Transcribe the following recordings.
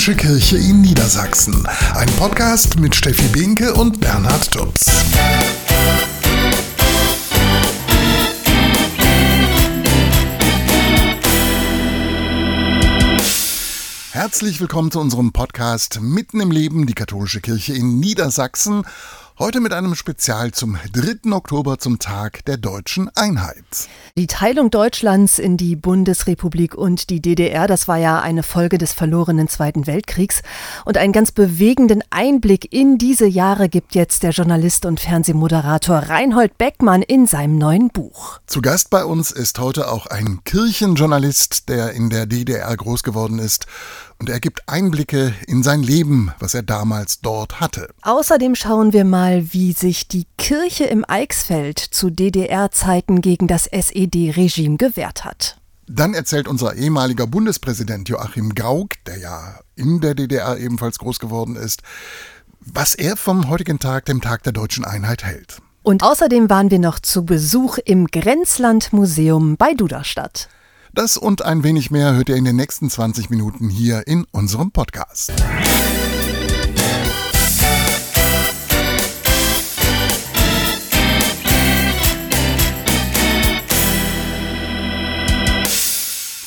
Katholische Kirche in Niedersachsen. Ein Podcast mit Steffi Binke und Bernhard Tubbs. Herzlich willkommen zu unserem Podcast Mitten im Leben, die katholische Kirche in Niedersachsen. Heute mit einem Spezial zum 3. Oktober zum Tag der deutschen Einheit. Die Teilung Deutschlands in die Bundesrepublik und die DDR, das war ja eine Folge des verlorenen Zweiten Weltkriegs. Und einen ganz bewegenden Einblick in diese Jahre gibt jetzt der Journalist und Fernsehmoderator Reinhold Beckmann in seinem neuen Buch. Zu Gast bei uns ist heute auch ein Kirchenjournalist, der in der DDR groß geworden ist und er gibt Einblicke in sein Leben, was er damals dort hatte. Außerdem schauen wir mal, wie sich die Kirche im Eichsfeld zu DDR-Zeiten gegen das SED-Regime gewehrt hat. Dann erzählt unser ehemaliger Bundespräsident Joachim Gauck, der ja in der DDR ebenfalls groß geworden ist, was er vom heutigen Tag, dem Tag der deutschen Einheit hält. Und außerdem waren wir noch zu Besuch im Grenzlandmuseum bei Duderstadt. Das und ein wenig mehr hört ihr in den nächsten 20 Minuten hier in unserem Podcast.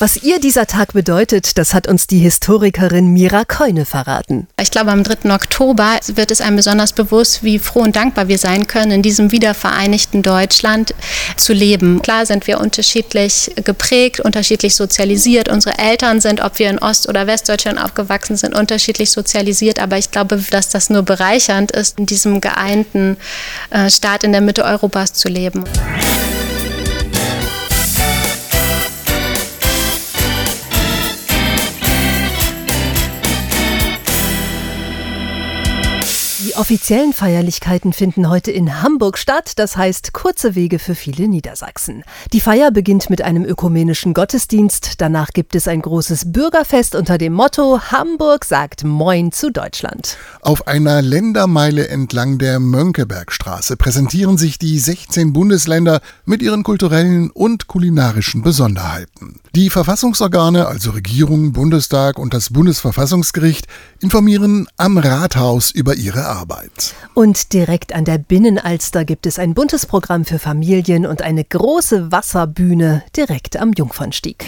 Was ihr dieser Tag bedeutet, das hat uns die Historikerin Mira Keune verraten. Ich glaube, am 3. Oktober wird es einem besonders bewusst, wie froh und dankbar wir sein können, in diesem wiedervereinigten Deutschland zu leben. Klar sind wir unterschiedlich geprägt, unterschiedlich sozialisiert. Unsere Eltern sind, ob wir in Ost- oder Westdeutschland aufgewachsen sind, unterschiedlich sozialisiert. Aber ich glaube, dass das nur bereichernd ist, in diesem geeinten äh, Staat in der Mitte Europas zu leben. Die offiziellen Feierlichkeiten finden heute in Hamburg statt, das heißt kurze Wege für viele Niedersachsen. Die Feier beginnt mit einem ökumenischen Gottesdienst, danach gibt es ein großes Bürgerfest unter dem Motto Hamburg sagt Moin zu Deutschland. Auf einer Ländermeile entlang der Mönckebergstraße präsentieren sich die 16 Bundesländer mit ihren kulturellen und kulinarischen Besonderheiten. Die Verfassungsorgane, also Regierung, Bundestag und das Bundesverfassungsgericht, informieren am Rathaus über ihre Arbeit. Und direkt an der Binnenalster gibt es ein buntes Programm für Familien und eine große Wasserbühne direkt am Jungfernstieg.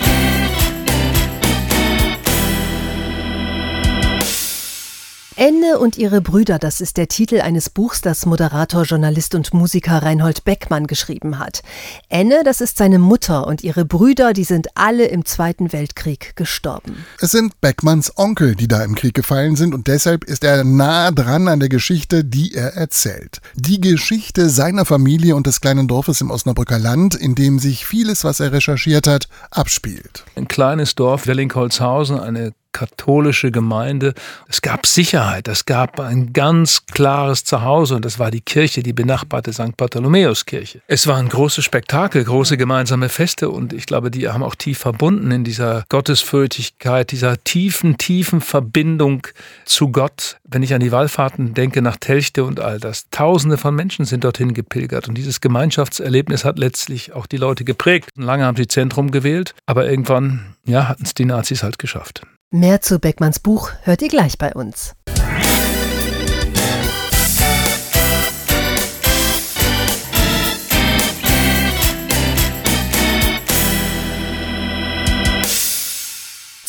Enne und ihre Brüder, das ist der Titel eines Buchs, das Moderator, Journalist und Musiker Reinhold Beckmann geschrieben hat. Enne, das ist seine Mutter und ihre Brüder, die sind alle im Zweiten Weltkrieg gestorben. Es sind Beckmanns Onkel, die da im Krieg gefallen sind und deshalb ist er nah dran an der Geschichte, die er erzählt. Die Geschichte seiner Familie und des kleinen Dorfes im Osnabrücker Land, in dem sich vieles, was er recherchiert hat, abspielt. Ein kleines Dorf, Wellingholzhausen, eine katholische Gemeinde. Es gab Sicherheit, es gab ein ganz klares Zuhause und das war die Kirche, die benachbarte St. Bartholomäuskirche. Es waren große Spektakel, große gemeinsame Feste und ich glaube, die haben auch tief verbunden in dieser Gottesfürchtigkeit, dieser tiefen, tiefen Verbindung zu Gott. Wenn ich an die Wallfahrten denke nach Telchte und all das, Tausende von Menschen sind dorthin gepilgert und dieses Gemeinschaftserlebnis hat letztlich auch die Leute geprägt. Lange haben sie Zentrum gewählt, aber irgendwann ja, hatten es die Nazis halt geschafft. Mehr zu Beckmanns Buch hört ihr gleich bei uns.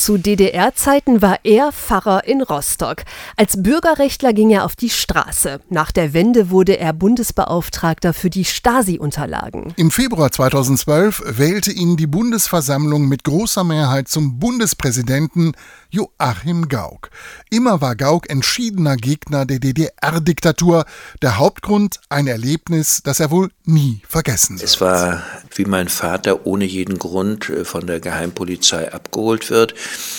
Zu DDR-Zeiten war er Pfarrer in Rostock. Als Bürgerrechtler ging er auf die Straße. Nach der Wende wurde er Bundesbeauftragter für die Stasi-Unterlagen. Im Februar 2012 wählte ihn die Bundesversammlung mit großer Mehrheit zum Bundespräsidenten Joachim Gauck. Immer war Gauck entschiedener Gegner der DDR-Diktatur. Der Hauptgrund ein Erlebnis, das er wohl nie vergessen wird. Es war, wie mein Vater ohne jeden Grund äh, von der Geheimpolizei abgeholt wird.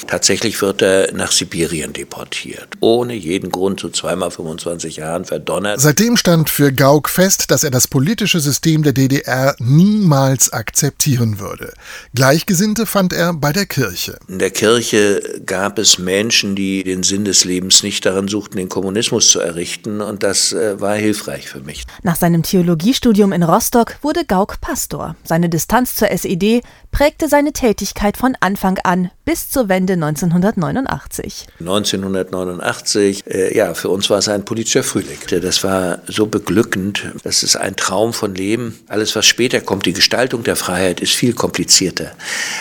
Tatsächlich wird er nach Sibirien deportiert. Ohne jeden Grund zu zweimal 25 Jahren verdonnert. Seitdem stand für Gauck fest, dass er das politische System der DDR niemals akzeptieren würde. Gleichgesinnte fand er bei der Kirche. In der Kirche gab es Menschen, die den Sinn des Lebens nicht darin suchten, den Kommunismus zu errichten. Und das äh, war hilfreich für mich. Nach seinem Theologiestudium in Rostock wurde Gauck Pastor. Seine Distanz zur SED prägte seine Tätigkeit von Anfang an bis zur Wende 1989. 1989, äh, ja, für uns war es ein politischer Frühling. Das war so beglückend. Das ist ein Traum von Leben. Alles, was später kommt, die Gestaltung der Freiheit, ist viel komplizierter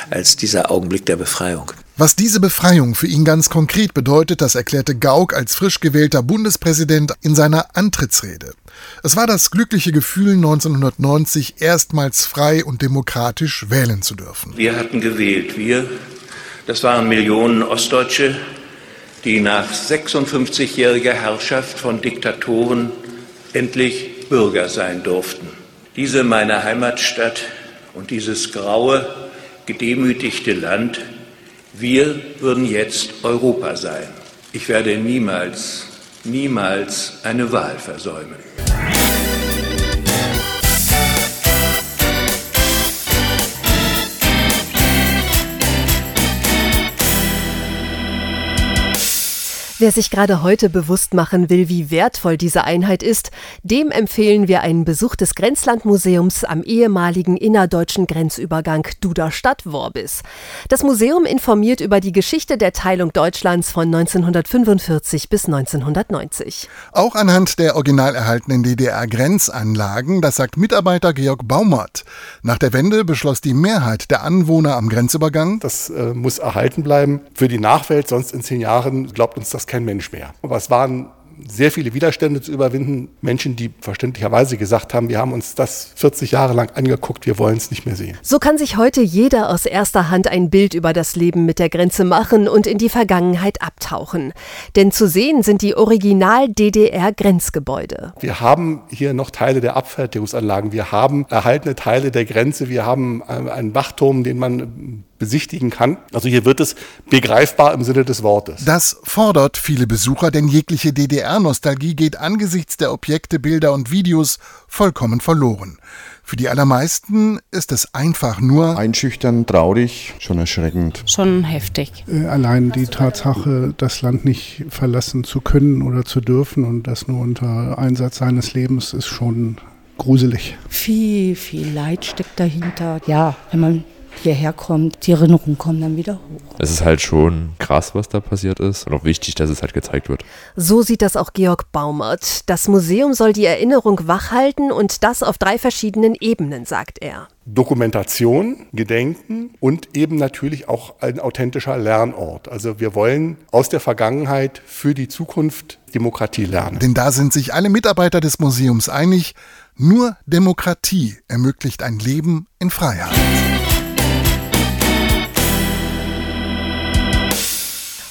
als dieser Augenblick der Befreiung. Was diese Befreiung für ihn ganz konkret bedeutet, das erklärte Gauck als frisch gewählter Bundespräsident in seiner Antrittsrede. Es war das glückliche Gefühl, 1990 erstmals frei und demokratisch wählen zu dürfen. Wir hatten gewählt. Wir, das waren Millionen Ostdeutsche, die nach 56-jähriger Herrschaft von Diktatoren endlich Bürger sein durften. Diese meine Heimatstadt und dieses graue, gedemütigte Land wir würden jetzt Europa sein. Ich werde niemals, niemals eine Wahl versäumen. Wer sich gerade heute bewusst machen will, wie wertvoll diese Einheit ist, dem empfehlen wir einen Besuch des Grenzlandmuseums am ehemaligen innerdeutschen Grenzübergang Duderstadt-Worbis. Das Museum informiert über die Geschichte der Teilung Deutschlands von 1945 bis 1990. Auch anhand der original erhaltenen DDR-Grenzanlagen, das sagt Mitarbeiter Georg Baumert. Nach der Wende beschloss die Mehrheit der Anwohner am Grenzübergang, das äh, muss erhalten bleiben für die Nachwelt, sonst in zehn Jahren glaubt uns das kein Mensch mehr. Aber es waren sehr viele Widerstände zu überwinden. Menschen, die verständlicherweise gesagt haben, wir haben uns das 40 Jahre lang angeguckt, wir wollen es nicht mehr sehen. So kann sich heute jeder aus erster Hand ein Bild über das Leben mit der Grenze machen und in die Vergangenheit abtauchen. Denn zu sehen sind die Original-DDR-Grenzgebäude. Wir haben hier noch Teile der Abfertigungsanlagen, wir haben erhaltene Teile der Grenze, wir haben äh, einen Wachturm, den man besichtigen kann. Also hier wird es begreifbar im Sinne des Wortes. Das fordert viele Besucher, denn jegliche DDR-Nostalgie geht angesichts der Objekte, Bilder und Videos vollkommen verloren. Für die allermeisten ist es einfach nur einschüchternd, traurig, schon erschreckend. Schon heftig. Äh, allein die Tatsache, das Land nicht verlassen zu können oder zu dürfen und das nur unter Einsatz seines Lebens, ist schon gruselig. Viel, viel Leid steckt dahinter. Ja, wenn man hierher kommt, die Erinnerungen kommen dann wieder hoch. Es ist halt schon krass, was da passiert ist und auch wichtig, dass es halt gezeigt wird. So sieht das auch Georg Baumert. Das Museum soll die Erinnerung wachhalten und das auf drei verschiedenen Ebenen, sagt er. Dokumentation, Gedenken und eben natürlich auch ein authentischer Lernort. Also wir wollen aus der Vergangenheit für die Zukunft Demokratie lernen. Denn da sind sich alle Mitarbeiter des Museums einig, nur Demokratie ermöglicht ein Leben in Freiheit.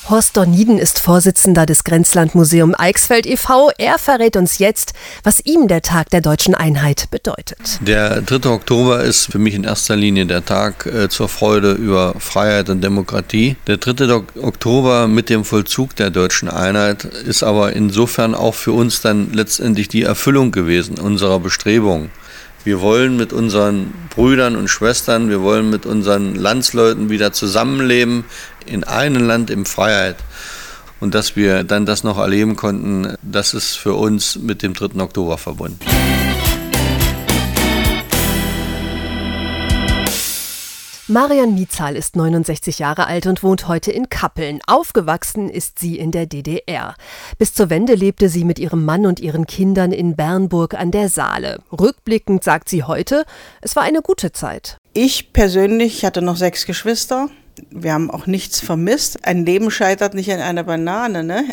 Horst Dorniden ist Vorsitzender des Grenzlandmuseum Eichsfeld e.V. Er verrät uns jetzt, was ihm der Tag der deutschen Einheit bedeutet. Der 3. Oktober ist für mich in erster Linie der Tag äh, zur Freude über Freiheit und Demokratie. Der 3. Oktober mit dem Vollzug der deutschen Einheit ist aber insofern auch für uns dann letztendlich die Erfüllung gewesen unserer Bestrebungen. Wir wollen mit unseren Brüdern und Schwestern, wir wollen mit unseren Landsleuten wieder zusammenleben in einem Land in Freiheit. Und dass wir dann das noch erleben konnten, das ist für uns mit dem 3. Oktober verbunden. Marian Miezahl ist 69 Jahre alt und wohnt heute in Kappeln. Aufgewachsen ist sie in der DDR. Bis zur Wende lebte sie mit ihrem Mann und ihren Kindern in Bernburg an der Saale. Rückblickend sagt sie heute, es war eine gute Zeit. Ich persönlich hatte noch sechs Geschwister wir haben auch nichts vermisst. Ein Leben scheitert nicht an einer Banane. Ne?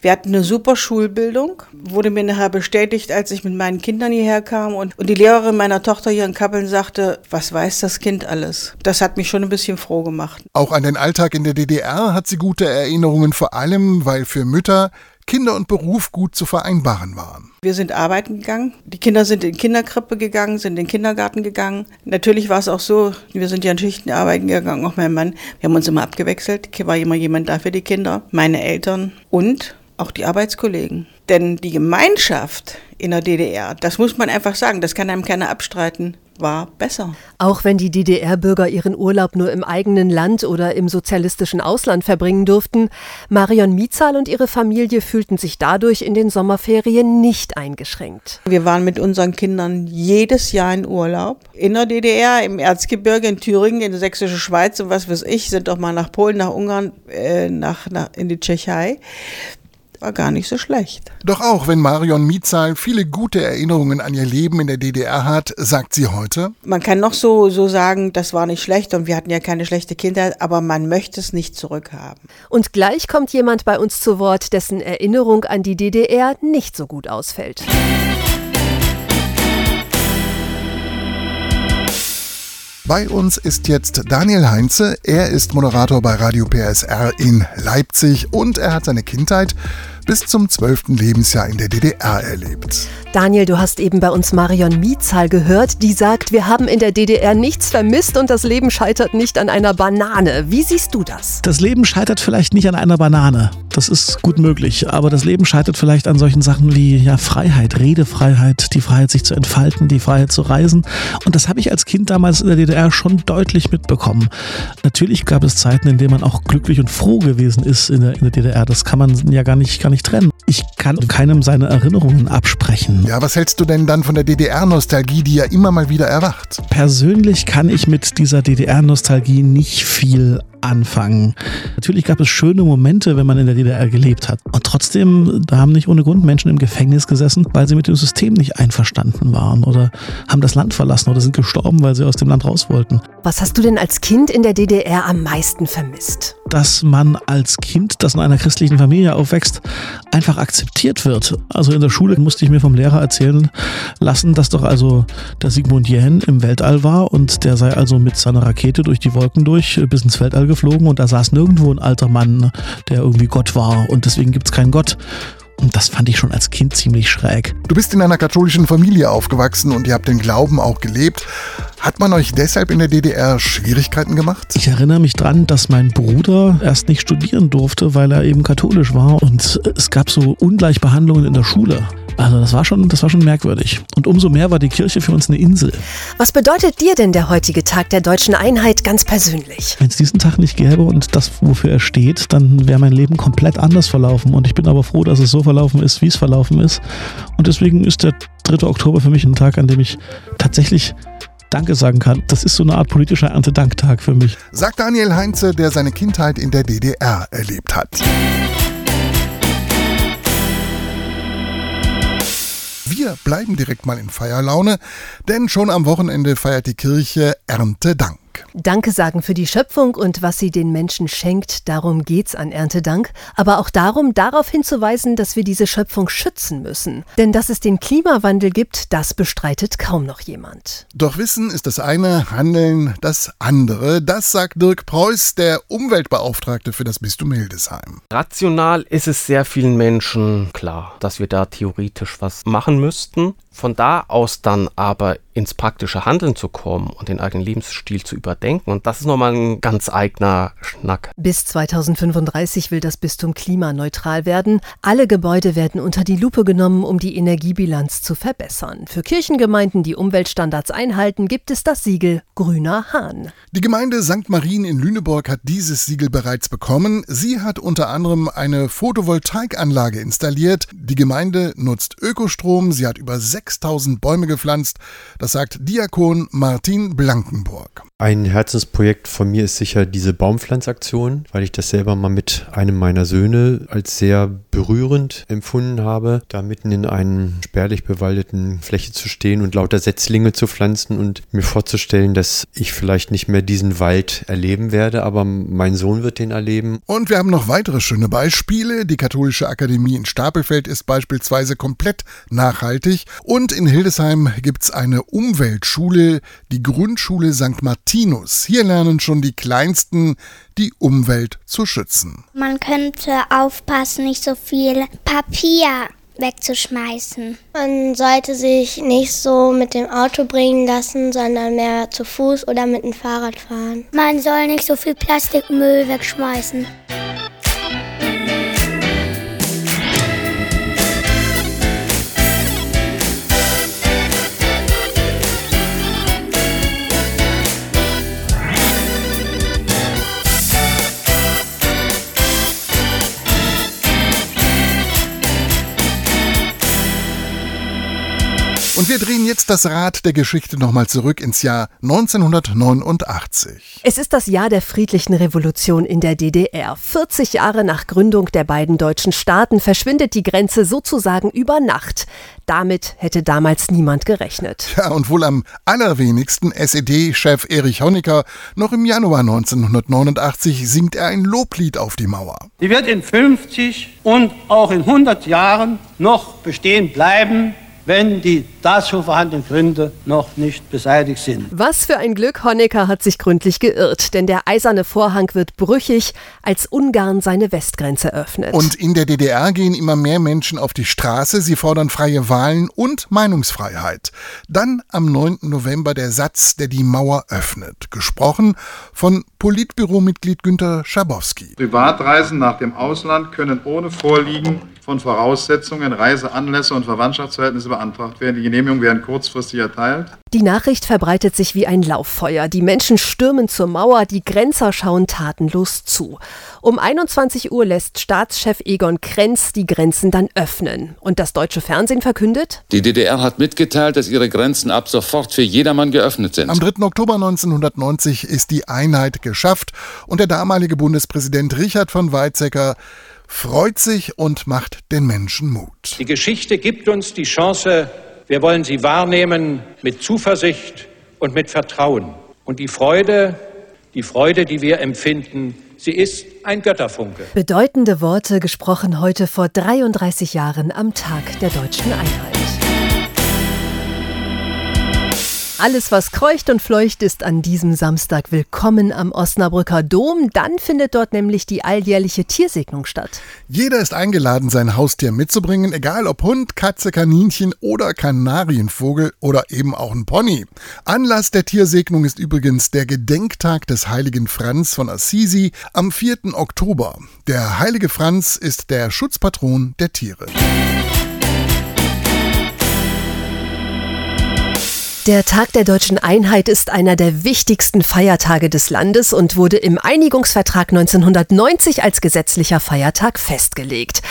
Wir hatten eine super Schulbildung, wurde mir nachher bestätigt, als ich mit meinen Kindern hierher kam und, und die Lehrerin meiner Tochter hier in Kappeln sagte, was weiß das Kind alles? Das hat mich schon ein bisschen froh gemacht. Auch an den Alltag in der DDR hat sie gute Erinnerungen, vor allem weil für Mütter Kinder und Beruf gut zu vereinbaren waren. Wir sind arbeiten gegangen. Die Kinder sind in Kinderkrippe gegangen, sind in den Kindergarten gegangen. Natürlich war es auch so, wir sind ja in Schichten arbeiten gegangen, auch mein Mann. Wir haben uns immer abgewechselt. War immer jemand da für die Kinder, meine Eltern und auch die Arbeitskollegen. Denn die Gemeinschaft in der DDR, das muss man einfach sagen, das kann einem keiner abstreiten, war besser. Auch wenn die DDR-Bürger ihren Urlaub nur im eigenen Land oder im sozialistischen Ausland verbringen durften, Marion Miezahl und ihre Familie fühlten sich dadurch in den Sommerferien nicht eingeschränkt. Wir waren mit unseren Kindern jedes Jahr in Urlaub. In der DDR, im Erzgebirge, in Thüringen, in der sächsische Schweiz und was weiß ich, sind doch mal nach Polen, nach Ungarn, äh, nach, nach, in die Tschechei war gar nicht so schlecht. Doch auch wenn Marion Miezahl viele gute Erinnerungen an ihr Leben in der DDR hat, sagt sie heute. Man kann noch so, so sagen, das war nicht schlecht und wir hatten ja keine schlechte Kindheit, aber man möchte es nicht zurückhaben. Und gleich kommt jemand bei uns zu Wort, dessen Erinnerung an die DDR nicht so gut ausfällt. Bei uns ist jetzt Daniel Heinze. Er ist Moderator bei Radio PSR in Leipzig und er hat seine Kindheit bis zum 12. Lebensjahr in der DDR erlebt. Daniel, du hast eben bei uns Marion Miezahl gehört, die sagt, wir haben in der DDR nichts vermisst und das Leben scheitert nicht an einer Banane. Wie siehst du das? Das Leben scheitert vielleicht nicht an einer Banane. Das ist gut möglich. Aber das Leben scheitert vielleicht an solchen Sachen wie ja, Freiheit, Redefreiheit, die Freiheit, sich zu entfalten, die Freiheit zu reisen. Und das habe ich als Kind damals in der DDR schon deutlich mitbekommen. Natürlich gab es Zeiten, in denen man auch glücklich und froh gewesen ist in der, in der DDR. Das kann man ja gar nicht, gar nicht trennen. Ich kann keinem seine Erinnerungen absprechen. Ja, was hältst du denn dann von der DDR-Nostalgie, die ja immer mal wieder erwacht? Persönlich kann ich mit dieser DDR-Nostalgie nicht viel anfangen. Natürlich gab es schöne Momente, wenn man in der DDR gelebt hat. Und trotzdem, da haben nicht ohne Grund Menschen im Gefängnis gesessen, weil sie mit dem System nicht einverstanden waren oder haben das Land verlassen oder sind gestorben, weil sie aus dem Land raus wollten. Was hast du denn als Kind in der DDR am meisten vermisst? Dass man als Kind, das in einer christlichen Familie aufwächst, einfach akzeptiert wird. Also in der Schule musste ich mir vom Lehrer erzählen lassen, dass doch also der Sigmund Jähn im Weltall war und der sei also mit seiner Rakete durch die Wolken durch bis ins Weltall geflogen und da saß nirgendwo ein alter Mann, der irgendwie Gott war und deswegen gibt es keinen Gott. Und das fand ich schon als Kind ziemlich schräg. Du bist in einer katholischen Familie aufgewachsen und ihr habt den Glauben auch gelebt. Hat man euch deshalb in der DDR Schwierigkeiten gemacht? Ich erinnere mich dran, dass mein Bruder erst nicht studieren durfte, weil er eben katholisch war. Und es gab so Ungleichbehandlungen in der Schule. Also das war schon, das war schon merkwürdig. Und umso mehr war die Kirche für uns eine Insel. Was bedeutet dir denn der heutige Tag der deutschen Einheit ganz persönlich? Wenn es diesen Tag nicht gäbe und das, wofür er steht, dann wäre mein Leben komplett anders verlaufen. Und ich bin aber froh, dass es so verlaufen ist, wie es verlaufen ist. Und deswegen ist der 3. Oktober für mich ein Tag, an dem ich tatsächlich Danke sagen kann. Das ist so eine Art politischer Erntedanktag für mich. Sagt Daniel Heinze, der seine Kindheit in der DDR erlebt hat. Wir bleiben direkt mal in Feierlaune, denn schon am Wochenende feiert die Kirche Erntedank. Danke sagen für die Schöpfung und was sie den Menschen schenkt, darum geht's an Erntedank, aber auch darum, darauf hinzuweisen, dass wir diese Schöpfung schützen müssen. Denn dass es den Klimawandel gibt, das bestreitet kaum noch jemand. Doch Wissen ist das eine, Handeln das andere. Das sagt Dirk Preuß, der Umweltbeauftragte für das Bistum Hildesheim. Rational ist es sehr vielen Menschen klar, dass wir da theoretisch was machen müssten. Von da aus dann aber ins praktische Handeln zu kommen und den eigenen Lebensstil zu überdenken. Und das ist nochmal ein ganz eigener Schnack. Bis 2035 will das Bistum klimaneutral werden. Alle Gebäude werden unter die Lupe genommen, um die Energiebilanz zu verbessern. Für Kirchengemeinden, die Umweltstandards einhalten, gibt es das Siegel Grüner Hahn. Die Gemeinde St. Marien in Lüneburg hat dieses Siegel bereits bekommen. Sie hat unter anderem eine Photovoltaikanlage installiert. Die Gemeinde nutzt Ökostrom. Sie hat über 6000 Bäume gepflanzt. Das sagt Diakon Martin Blankenburg. Ein Herzensprojekt von mir ist sicher diese Baumpflanzaktion, weil ich das selber mal mit einem meiner Söhne als sehr berührend empfunden habe, da mitten in einer spärlich bewaldeten Fläche zu stehen und lauter Setzlinge zu pflanzen und mir vorzustellen, dass ich vielleicht nicht mehr diesen Wald erleben werde, aber mein Sohn wird den erleben. Und wir haben noch weitere schöne Beispiele. Die Katholische Akademie in Stapelfeld ist beispielsweise komplett nachhaltig und in Hildesheim gibt es eine Umweltschule, die Grundschule St. Martinus. Hier lernen schon die Kleinsten, die Umwelt zu schützen. Man könnte aufpassen, nicht so viel Papier wegzuschmeißen. Man sollte sich nicht so mit dem Auto bringen lassen, sondern mehr zu Fuß oder mit dem Fahrrad fahren. Man soll nicht so viel Plastikmüll wegschmeißen. Wir drehen jetzt das Rad der Geschichte nochmal zurück ins Jahr 1989. Es ist das Jahr der friedlichen Revolution in der DDR. 40 Jahre nach Gründung der beiden deutschen Staaten verschwindet die Grenze sozusagen über Nacht. Damit hätte damals niemand gerechnet. Ja, und wohl am allerwenigsten SED-Chef Erich Honecker. Noch im Januar 1989 singt er ein Loblied auf die Mauer. Die wird in 50 und auch in 100 Jahren noch bestehen bleiben wenn die dazu vorhandenen Gründe noch nicht beseitigt sind. Was für ein Glück, Honecker hat sich gründlich geirrt, denn der eiserne Vorhang wird brüchig, als Ungarn seine Westgrenze öffnet. Und in der DDR gehen immer mehr Menschen auf die Straße, sie fordern freie Wahlen und Meinungsfreiheit. Dann am 9. November der Satz, der die Mauer öffnet, gesprochen von Politbüromitglied Günter Schabowski. Privatreisen nach dem Ausland können ohne Vorliegen von Voraussetzungen, Reiseanlässe und Verwandtschaftsverhältnisse beantragt werden. Die Genehmigungen werden kurzfristig erteilt. Die Nachricht verbreitet sich wie ein Lauffeuer. Die Menschen stürmen zur Mauer, die Grenzer schauen tatenlos zu. Um 21 Uhr lässt Staatschef Egon Krenz die Grenzen dann öffnen. Und das deutsche Fernsehen verkündet? Die DDR hat mitgeteilt, dass ihre Grenzen ab sofort für jedermann geöffnet sind. Am 3. Oktober 1990 ist die Einheit geschafft und der damalige Bundespräsident Richard von Weizsäcker freut sich und macht den Menschen Mut. Die Geschichte gibt uns die Chance, wir wollen sie wahrnehmen mit Zuversicht und mit Vertrauen. Und die Freude, die Freude, die wir empfinden, sie ist ein Götterfunke. Bedeutende Worte gesprochen heute vor 33 Jahren am Tag der deutschen Einheit. Alles, was kreucht und fleucht, ist an diesem Samstag willkommen am Osnabrücker Dom. Dann findet dort nämlich die alljährliche Tiersegnung statt. Jeder ist eingeladen, sein Haustier mitzubringen, egal ob Hund, Katze, Kaninchen oder Kanarienvogel oder eben auch ein Pony. Anlass der Tiersegnung ist übrigens der Gedenktag des heiligen Franz von Assisi am 4. Oktober. Der heilige Franz ist der Schutzpatron der Tiere. Der Tag der deutschen Einheit ist einer der wichtigsten Feiertage des Landes und wurde im Einigungsvertrag 1990 als gesetzlicher Feiertag festgelegt.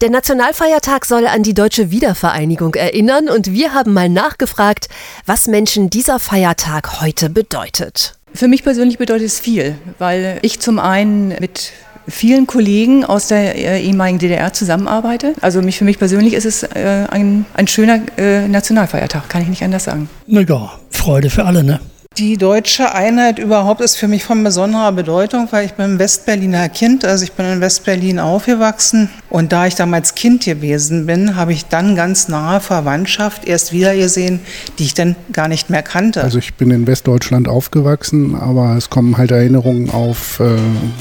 Der Nationalfeiertag soll an die deutsche Wiedervereinigung erinnern und wir haben mal nachgefragt, was Menschen dieser Feiertag heute bedeutet. Für mich persönlich bedeutet es viel, weil ich zum einen mit vielen Kollegen aus der äh, ehemaligen DDR zusammenarbeite. Also mich, für mich persönlich ist es äh, ein, ein schöner äh, Nationalfeiertag, kann ich nicht anders sagen. Na ja, Freude für alle, ne? Die deutsche Einheit überhaupt ist für mich von besonderer Bedeutung, weil ich bin Westberliner Kind, also ich bin in Westberlin aufgewachsen und da ich damals Kind gewesen bin, habe ich dann ganz nahe Verwandtschaft erst wieder gesehen, die ich dann gar nicht mehr kannte. Also ich bin in Westdeutschland aufgewachsen, aber es kommen halt Erinnerungen auf, äh,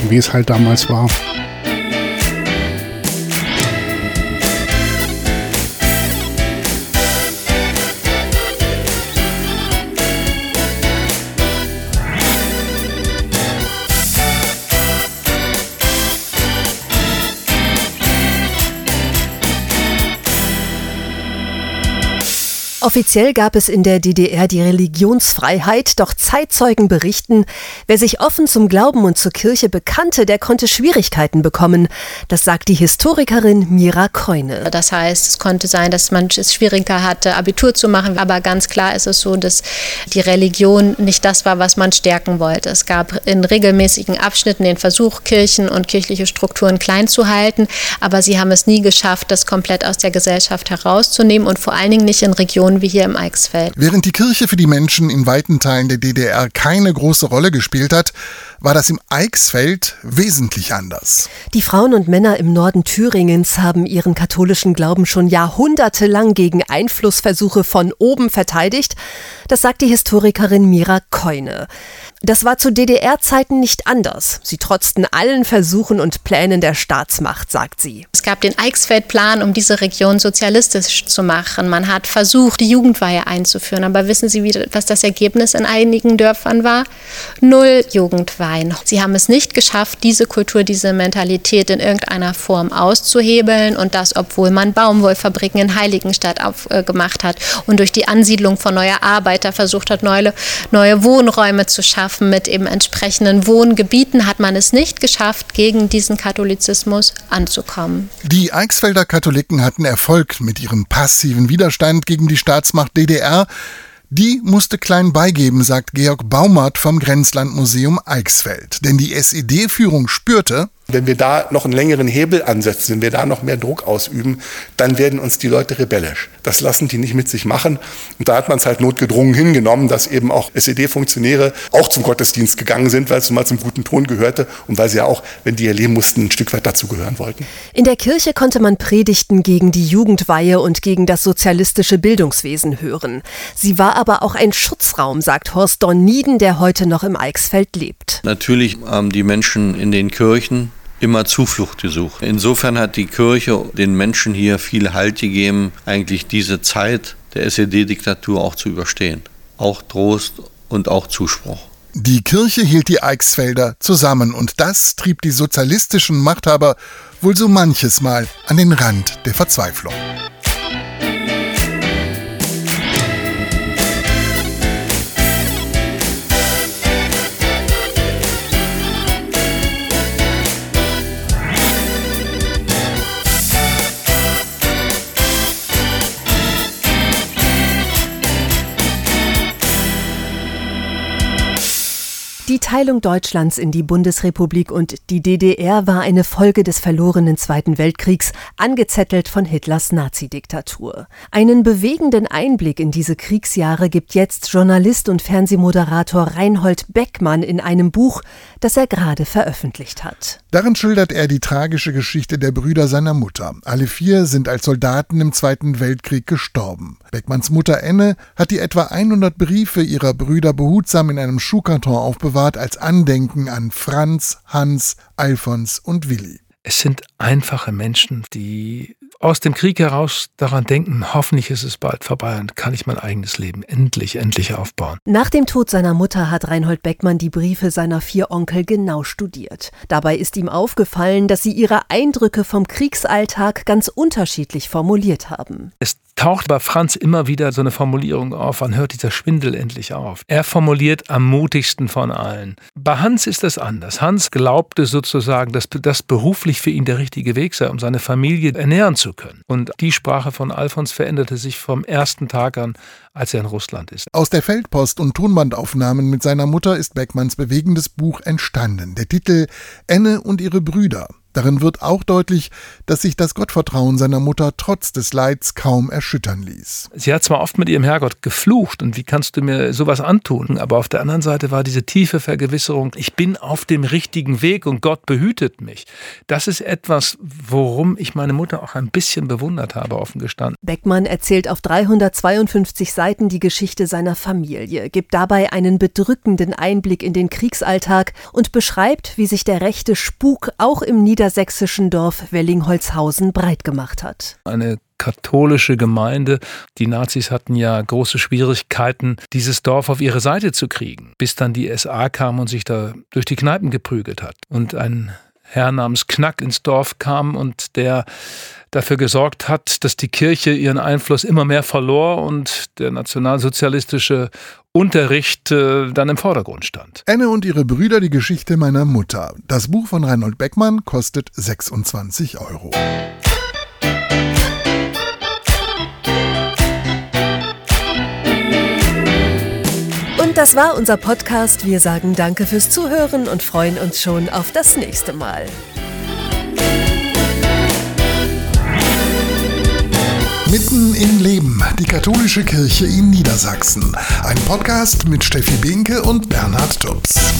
wie es halt damals war. Offiziell gab es in der DDR die Religionsfreiheit, doch Zeitzeugen berichten, wer sich offen zum Glauben und zur Kirche bekannte, der konnte Schwierigkeiten bekommen. Das sagt die Historikerin Mira Keune. Das heißt, es konnte sein, dass man es schwieriger hatte, Abitur zu machen, aber ganz klar ist es so, dass die Religion nicht das war, was man stärken wollte. Es gab in regelmäßigen Abschnitten den Versuch, Kirchen und kirchliche Strukturen klein zu halten, aber sie haben es nie geschafft, das komplett aus der Gesellschaft herauszunehmen und vor allen Dingen nicht in Regionen, Regionen wie hier im Eichsfeld. Während die Kirche für die Menschen in weiten Teilen der DDR keine große Rolle gespielt hat, war das im Eichsfeld wesentlich anders. Die Frauen und Männer im Norden Thüringens haben ihren katholischen Glauben schon jahrhundertelang gegen Einflussversuche von oben verteidigt. Das sagt die Historikerin Mira Keune. Das war zu DDR-Zeiten nicht anders. Sie trotzten allen Versuchen und Plänen der Staatsmacht, sagt sie. Es gab den Eichsfeld-Plan, um diese Region sozialistisch zu machen. Man hat versucht, die Jugendweihe einzuführen. Aber wissen Sie, was das Ergebnis in einigen Dörfern war? Null Jugendweihen. Sie haben es nicht geschafft, diese Kultur, diese Mentalität in irgendeiner Form auszuhebeln. Und das, obwohl man Baumwollfabriken in Heiligenstadt aufgemacht äh, hat und durch die Ansiedlung von neuer Arbeiter versucht hat, neue, neue Wohnräume zu schaffen schaffen mit eben entsprechenden Wohngebieten, hat man es nicht geschafft, gegen diesen Katholizismus anzukommen. Die Eichsfelder Katholiken hatten Erfolg mit ihrem passiven Widerstand gegen die Staatsmacht DDR. Die musste klein beigeben, sagt Georg Baumert vom Grenzlandmuseum Eichsfeld. Denn die SED-Führung spürte, wenn wir da noch einen längeren Hebel ansetzen, wenn wir da noch mehr Druck ausüben, dann werden uns die Leute rebellisch. Das lassen die nicht mit sich machen. Und da hat man es halt notgedrungen hingenommen, dass eben auch SED-Funktionäre auch zum Gottesdienst gegangen sind, weil es mal zum guten Ton gehörte und weil sie ja auch, wenn die ihr Leben mussten, ein Stück weit dazugehören wollten. In der Kirche konnte man Predigten gegen die Jugendweihe und gegen das sozialistische Bildungswesen hören. Sie war aber auch ein Schutzraum, sagt Horst Dornieden, der heute noch im Eichsfeld lebt. Natürlich haben die Menschen in den Kirchen immer Zuflucht gesucht. Insofern hat die Kirche den Menschen hier viel Halt gegeben, eigentlich diese Zeit der SED-Diktatur auch zu überstehen. Auch Trost und auch Zuspruch. Die Kirche hielt die Eichsfelder zusammen und das trieb die sozialistischen Machthaber wohl so manches Mal an den Rand der Verzweiflung. Die Teilung Deutschlands in die Bundesrepublik und die DDR war eine Folge des verlorenen Zweiten Weltkriegs, angezettelt von Hitlers Nazidiktatur. Einen bewegenden Einblick in diese Kriegsjahre gibt jetzt Journalist und Fernsehmoderator Reinhold Beckmann in einem Buch, das er gerade veröffentlicht hat. Darin schildert er die tragische Geschichte der Brüder seiner Mutter. Alle vier sind als Soldaten im Zweiten Weltkrieg gestorben. Beckmanns Mutter Enne hat die etwa 100 Briefe ihrer Brüder behutsam in einem Schuhkarton aufbewahrt als Andenken an Franz, Hans, Alfons und Willi. Es sind einfache Menschen, die aus dem Krieg heraus daran denken, hoffentlich ist es bald vorbei und kann ich mein eigenes Leben endlich, endlich aufbauen. Nach dem Tod seiner Mutter hat Reinhold Beckmann die Briefe seiner vier Onkel genau studiert. Dabei ist ihm aufgefallen, dass sie ihre Eindrücke vom Kriegsalltag ganz unterschiedlich formuliert haben. Es taucht bei Franz immer wieder so eine Formulierung auf, wann hört dieser Schwindel endlich auf? Er formuliert am mutigsten von allen. Bei Hans ist das anders. Hans glaubte sozusagen, dass das beruflich für ihn der richtige Weg sei, um seine Familie ernähren zu können. Und die Sprache von Alfons veränderte sich vom ersten Tag an, als er in Russland ist. Aus der Feldpost und Tonbandaufnahmen mit seiner Mutter ist Beckmanns bewegendes Buch entstanden. Der Titel Enne und ihre Brüder. Darin wird auch deutlich, dass sich das Gottvertrauen seiner Mutter trotz des Leids kaum erschüttern ließ. Sie hat zwar oft mit ihrem Herrgott geflucht und wie kannst du mir sowas antun, aber auf der anderen Seite war diese tiefe Vergewisserung, ich bin auf dem richtigen Weg und Gott behütet mich. Das ist etwas, worum ich meine Mutter auch ein bisschen bewundert habe, offen gestanden. Beckmann erzählt auf 352 Seiten die Geschichte seiner Familie, gibt dabei einen bedrückenden Einblick in den Kriegsalltag und beschreibt, wie sich der rechte Spuk auch im Nieder niedersächsischen Dorf Wellingholzhausen breit gemacht hat. Eine katholische Gemeinde. Die Nazis hatten ja große Schwierigkeiten, dieses Dorf auf ihre Seite zu kriegen, bis dann die SA kam und sich da durch die Kneipen geprügelt hat. Und ein Herr namens Knack ins Dorf kam und der dafür gesorgt hat, dass die Kirche ihren Einfluss immer mehr verlor und der nationalsozialistische Unterricht äh, dann im Vordergrund stand. Anne und ihre Brüder, die Geschichte meiner Mutter. Das Buch von Reinhold Beckmann kostet 26 Euro. Und das war unser Podcast. Wir sagen Danke fürs Zuhören und freuen uns schon auf das nächste Mal. Mitten im Leben, die katholische Kirche in Niedersachsen. Ein Podcast mit Steffi Binke und Bernhard Tubbs.